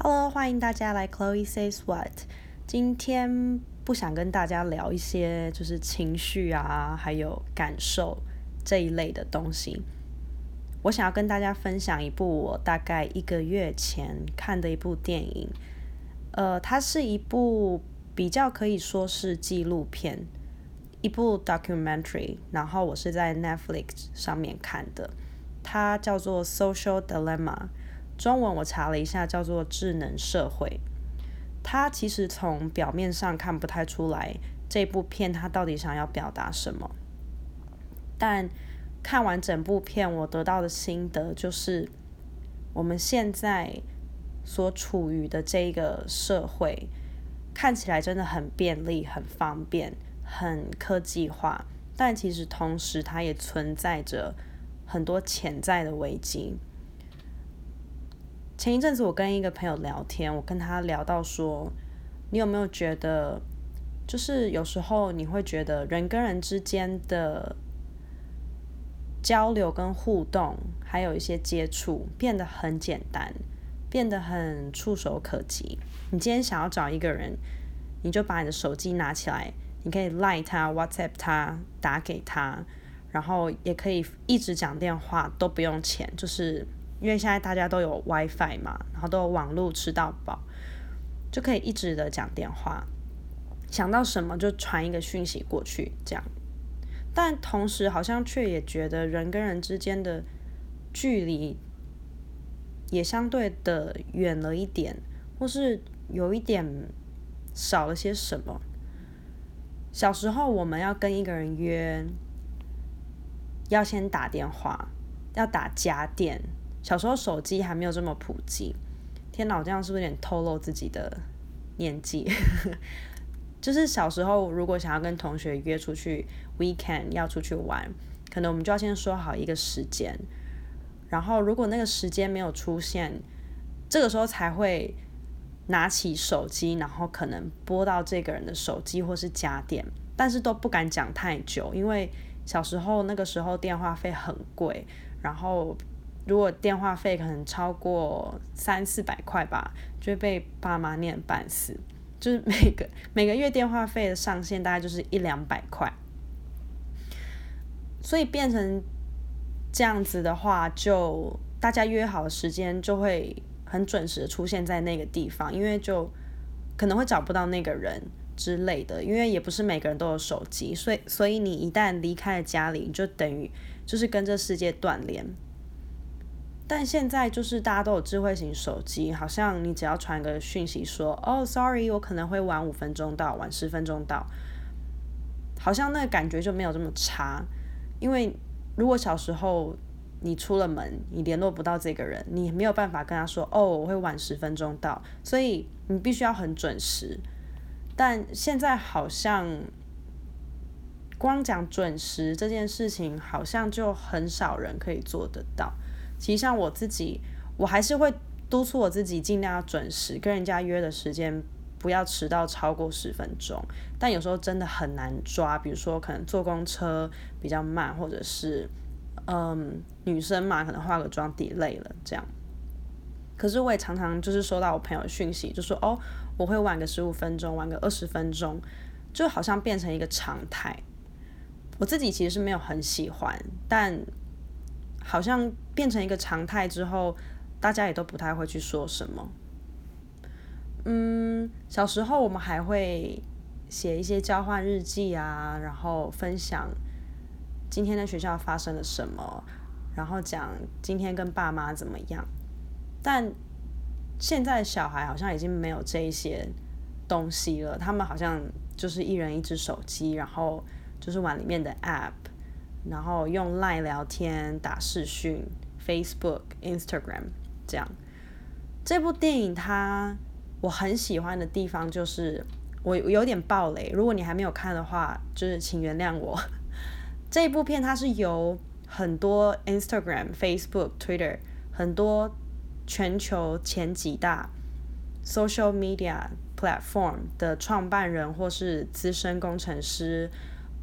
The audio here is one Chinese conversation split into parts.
Hello，欢迎大家来 Chloe says what。今天不想跟大家聊一些就是情绪啊，还有感受这一类的东西。我想要跟大家分享一部我大概一个月前看的一部电影。呃，它是一部比较可以说是纪录片，一部 documentary。然后我是在 Netflix 上面看的，它叫做 Social Dilemma。中文我查了一下，叫做智能社会。它其实从表面上看不太出来这部片它到底想要表达什么。但看完整部片，我得到的心得就是，我们现在所处于的这个社会，看起来真的很便利、很方便、很科技化，但其实同时它也存在着很多潜在的危机。前一阵子我跟一个朋友聊天，我跟他聊到说，你有没有觉得，就是有时候你会觉得人跟人之间的交流跟互动，还有一些接触变得很简单，变得很触手可及。你今天想要找一个人，你就把你的手机拿起来，你可以赖他、WhatsApp 他、打给他，然后也可以一直讲电话，都不用钱，就是。因为现在大家都有 WiFi 嘛，然后都有网络吃到饱，就可以一直的讲电话，想到什么就传一个讯息过去，这样。但同时好像却也觉得人跟人之间的距离也相对的远了一点，或是有一点少了些什么。小时候我们要跟一个人约，要先打电话，要打家电。小时候手机还没有这么普及，天哪，我这样是不是有点透露自己的年纪？就是小时候如果想要跟同学约出去 weekend 要出去玩，可能我们就要先说好一个时间，然后如果那个时间没有出现，这个时候才会拿起手机，然后可能拨到这个人的手机或是家电，但是都不敢讲太久，因为小时候那个时候电话费很贵，然后。如果电话费可能超过三四百块吧，就被爸妈念半死。就是每个每个月电话费的上限大概就是一两百块，所以变成这样子的话，就大家约好的时间就会很准时的出现在那个地方，因为就可能会找不到那个人之类的，因为也不是每个人都有手机，所以所以你一旦离开了家里，就等于就是跟这世界断联。但现在就是大家都有智慧型手机，好像你只要传个讯息说，哦，sorry，我可能会晚五分钟到，晚十分钟到，好像那个感觉就没有这么差。因为如果小时候你出了门，你联络不到这个人，你没有办法跟他说，哦，我会晚十分钟到，所以你必须要很准时。但现在好像光讲准时这件事情，好像就很少人可以做得到。其实像我自己，我还是会督促我自己尽量要准时跟人家约的时间，不要迟到超过十分钟。但有时候真的很难抓，比如说可能坐公车比较慢，或者是嗯女生嘛，可能化个妆 delay 了这样。可是我也常常就是收到我朋友讯息，就说哦我会晚个十五分钟，晚个二十分钟，就好像变成一个常态。我自己其实是没有很喜欢，但。好像变成一个常态之后，大家也都不太会去说什么。嗯，小时候我们还会写一些交换日记啊，然后分享今天在学校发生了什么，然后讲今天跟爸妈怎么样。但现在小孩好像已经没有这一些东西了，他们好像就是一人一只手机，然后就是玩里面的 App。然后用 Line 聊天、打视讯、Facebook、Instagram 这样。这部电影它我很喜欢的地方就是我有点暴雷，如果你还没有看的话，就是请原谅我。这部片它是由很多 Instagram、Facebook、Twitter 很多全球前几大 social media platform 的创办人或是资深工程师，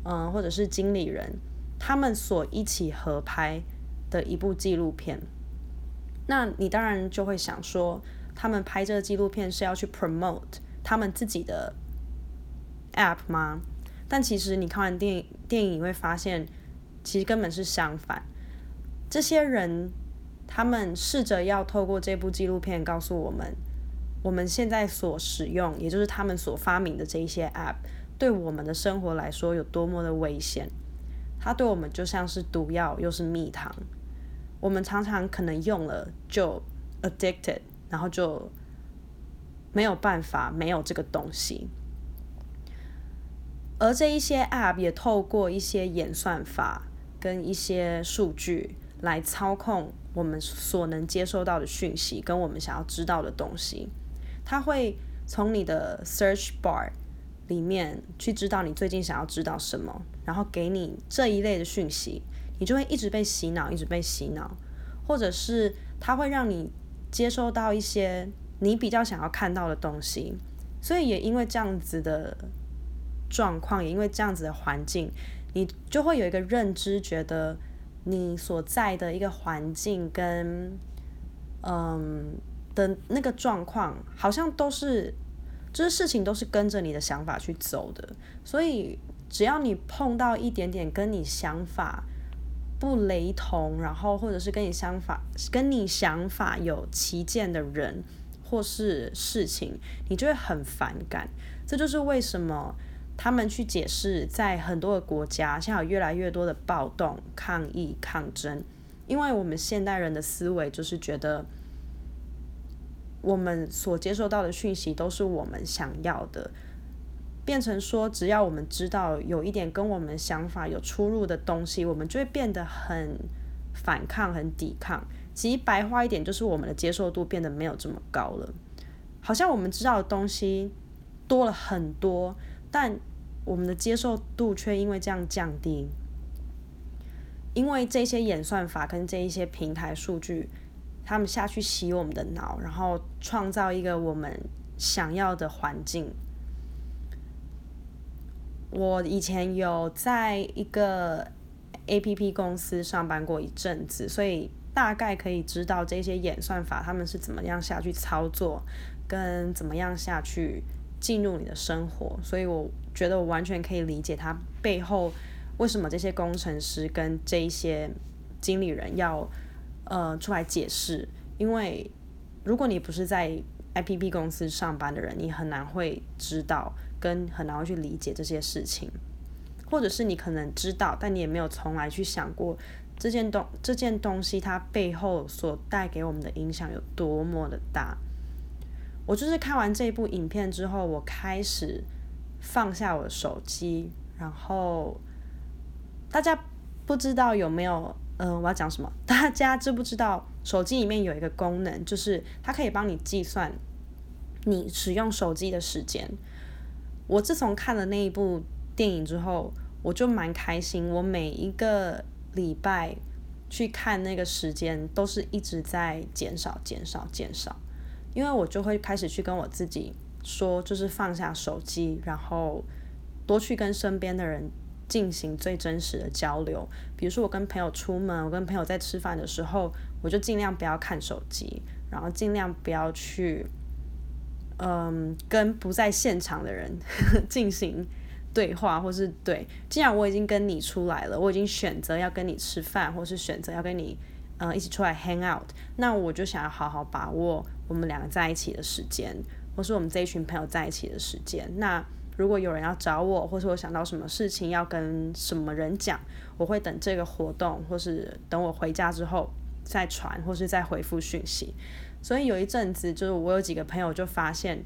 嗯，或者是经理人。他们所一起合拍的一部纪录片，那你当然就会想说，他们拍这个纪录片是要去 promote 他们自己的 app 吗？但其实你看完电影，电影你会发现，其实根本是相反。这些人他们试着要透过这部纪录片告诉我们，我们现在所使用，也就是他们所发明的这一些 app，对我们的生活来说有多么的危险。它对我们就像是毒药，又是蜜糖。我们常常可能用了就 addicted，然后就没有办法没有这个东西。而这一些 App 也透过一些演算法跟一些数据来操控我们所能接收到的讯息跟我们想要知道的东西。它会从你的 Search Bar 里面去知道你最近想要知道什么，然后给你这一类的讯息，你就会一直被洗脑，一直被洗脑，或者是它会让你接收到一些你比较想要看到的东西。所以也因为这样子的。状况也因为这样子的环境，你就会有一个认知，觉得你所在的一个环境跟嗯的那个状况，好像都是，就是事情都是跟着你的想法去走的。所以只要你碰到一点点跟你想法不雷同，然后或者是跟你想法跟你想法有歧见的人或是事情，你就会很反感。这就是为什么。他们去解释，在很多的国家，现在有越来越多的暴动、抗议、抗争，因为我们现代人的思维就是觉得，我们所接受到的讯息都是我们想要的，变成说，只要我们知道有一点跟我们想法有出入的东西，我们就会变得很反抗、很抵抗。其实白话一点，就是我们的接受度变得没有这么高了，好像我们知道的东西多了很多。但我们的接受度却因为这样降低，因为这些演算法跟这一些平台数据，他们下去洗我们的脑，然后创造一个我们想要的环境。我以前有在一个 A P P 公司上班过一阵子，所以大概可以知道这些演算法他们是怎么样下去操作，跟怎么样下去。进入你的生活，所以我觉得我完全可以理解他背后为什么这些工程师跟这些经理人要呃出来解释。因为如果你不是在 A P P 公司上班的人，你很难会知道跟很难去理解这些事情，或者是你可能知道，但你也没有从来去想过这件东这件东西它背后所带给我们的影响有多么的大。我就是看完这部影片之后，我开始放下我的手机，然后大家不知道有没有，嗯，我要讲什么？大家知不知道手机里面有一个功能，就是它可以帮你计算你使用手机的时间。我自从看了那一部电影之后，我就蛮开心。我每一个礼拜去看那个时间，都是一直在减少、减少、减少。因为我就会开始去跟我自己说，就是放下手机，然后多去跟身边的人进行最真实的交流。比如说，我跟朋友出门，我跟朋友在吃饭的时候，我就尽量不要看手机，然后尽量不要去，嗯，跟不在现场的人 进行对话，或是对。既然我已经跟你出来了，我已经选择要跟你吃饭，或是选择要跟你。嗯，一起出来 hang out，那我就想要好好把握我们两个在一起的时间，或是我们这一群朋友在一起的时间。那如果有人要找我，或是我想到什么事情要跟什么人讲，我会等这个活动，或是等我回家之后再传，或是再回复讯息。所以有一阵子，就是我有几个朋友就发现，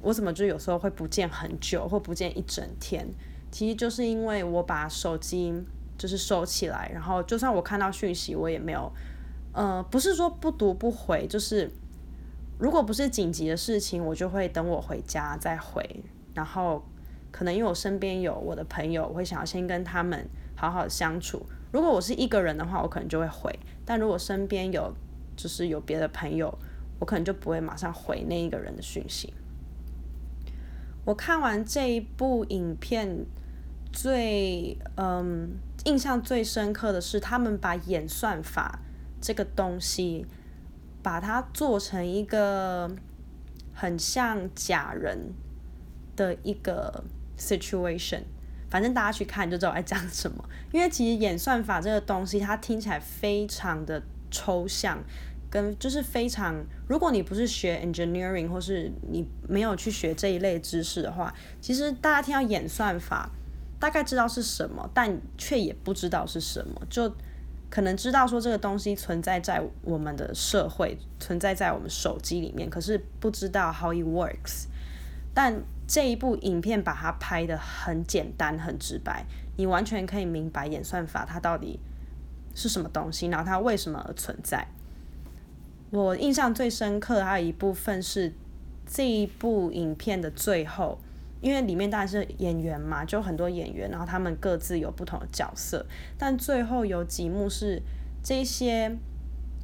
我怎么就有时候会不见很久，或不见一整天，其实就是因为我把手机。就是收起来，然后就算我看到讯息，我也没有，呃，不是说不读不回，就是如果不是紧急的事情，我就会等我回家再回。然后可能因为我身边有我的朋友，我会想要先跟他们好好相处。如果我是一个人的话，我可能就会回；但如果身边有就是有别的朋友，我可能就不会马上回那一个人的讯息。我看完这一部影片，最嗯。印象最深刻的是，他们把演算法这个东西把它做成一个很像假人的一个 situation。反正大家去看就知道我在讲什么。因为其实演算法这个东西，它听起来非常的抽象，跟就是非常，如果你不是学 engineering 或是你没有去学这一类知识的话，其实大家听到演算法，大概知道是什么，但却也不知道是什么，就可能知道说这个东西存在在我们的社会，存在在我们手机里面，可是不知道 how it works。但这一部影片把它拍的很简单、很直白，你完全可以明白演算法它到底是什么东西，然后它为什么而存在。我印象最深刻还有一部分是这一部影片的最后，因为里面当然是演员嘛，就很多演员，然后他们各自有不同的角色，但最后有几幕是这些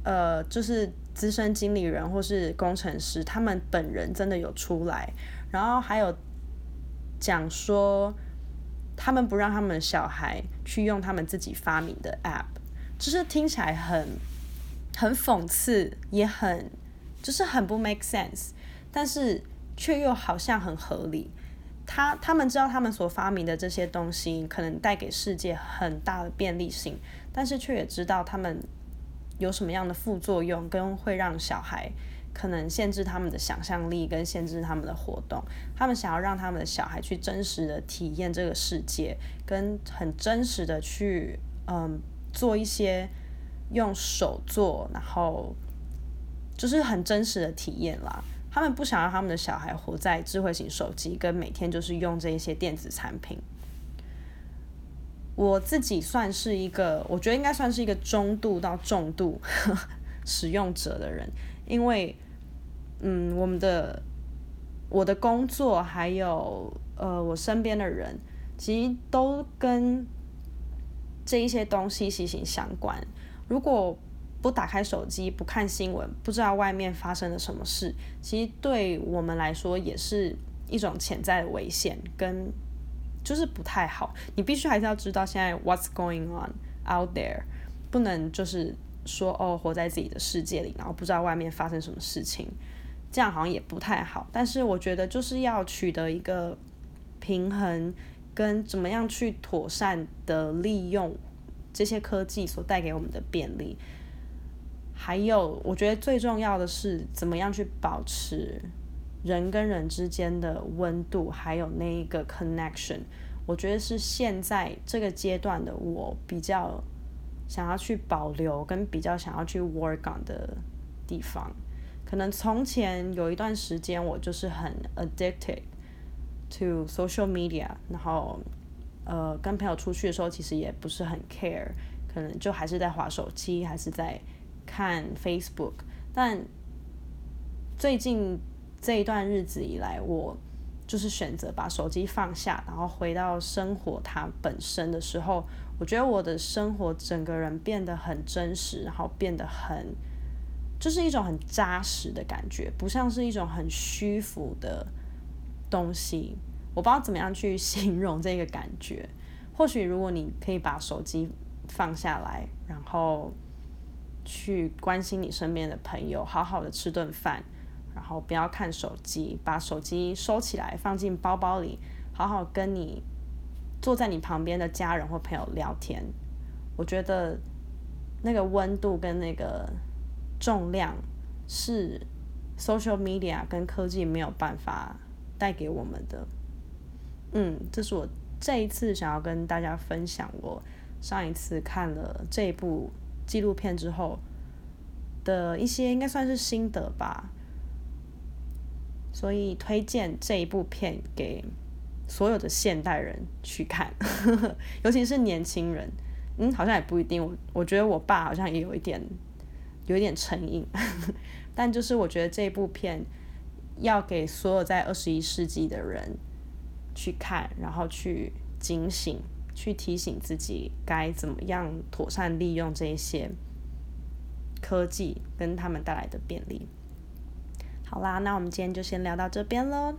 呃，就是资深经理人或是工程师，他们本人真的有出来，然后还有讲说他们不让他们小孩去用他们自己发明的 app，就是听起来很。很讽刺，也很就是很不 make sense，但是却又好像很合理。他他们知道他们所发明的这些东西可能带给世界很大的便利性，但是却也知道他们有什么样的副作用，跟会让小孩可能限制他们的想象力，跟限制他们的活动。他们想要让他们的小孩去真实的体验这个世界，跟很真实的去嗯做一些。用手做，然后就是很真实的体验啦。他们不想让他们的小孩活在智慧型手机，跟每天就是用这一些电子产品。我自己算是一个，我觉得应该算是一个中度到重度 使用者的人，因为，嗯，我们的我的工作还有呃我身边的人，其实都跟这一些东西息息相关。如果不打开手机，不看新闻，不知道外面发生了什么事，其实对我们来说也是一种潜在的危险，跟就是不太好。你必须还是要知道现在 what's going on out there，不能就是说哦活在自己的世界里，然后不知道外面发生什么事情，这样好像也不太好。但是我觉得就是要取得一个平衡，跟怎么样去妥善的利用。这些科技所带给我们的便利，还有我觉得最重要的是怎么样去保持人跟人之间的温度，还有那一个 connection。我觉得是现在这个阶段的我比较想要去保留，跟比较想要去 work on 的地方。可能从前有一段时间，我就是很 addicted to social media，然后。呃，跟朋友出去的时候，其实也不是很 care，可能就还是在划手机，还是在看 Facebook。但最近这一段日子以来，我就是选择把手机放下，然后回到生活它本身的时候，我觉得我的生活整个人变得很真实，然后变得很，就是一种很扎实的感觉，不像是一种很虚浮的东西。我不知道怎么样去形容这个感觉。或许如果你可以把手机放下来，然后去关心你身边的朋友，好好的吃顿饭，然后不要看手机，把手机收起来放进包包里，好好跟你坐在你旁边的家人或朋友聊天。我觉得那个温度跟那个重量是 social media 跟科技没有办法带给我们的。嗯，这是我这一次想要跟大家分享，我上一次看了这部纪录片之后的一些应该算是心得吧。所以推荐这一部片给所有的现代人去看，尤其是年轻人。嗯，好像也不一定。我我觉得我爸好像也有一点有一点成瘾，但就是我觉得这部片要给所有在二十一世纪的人。去看，然后去警醒，去提醒自己该怎么样妥善利用这些科技跟他们带来的便利。好啦，那我们今天就先聊到这边喽，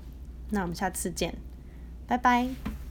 那我们下次见，拜拜。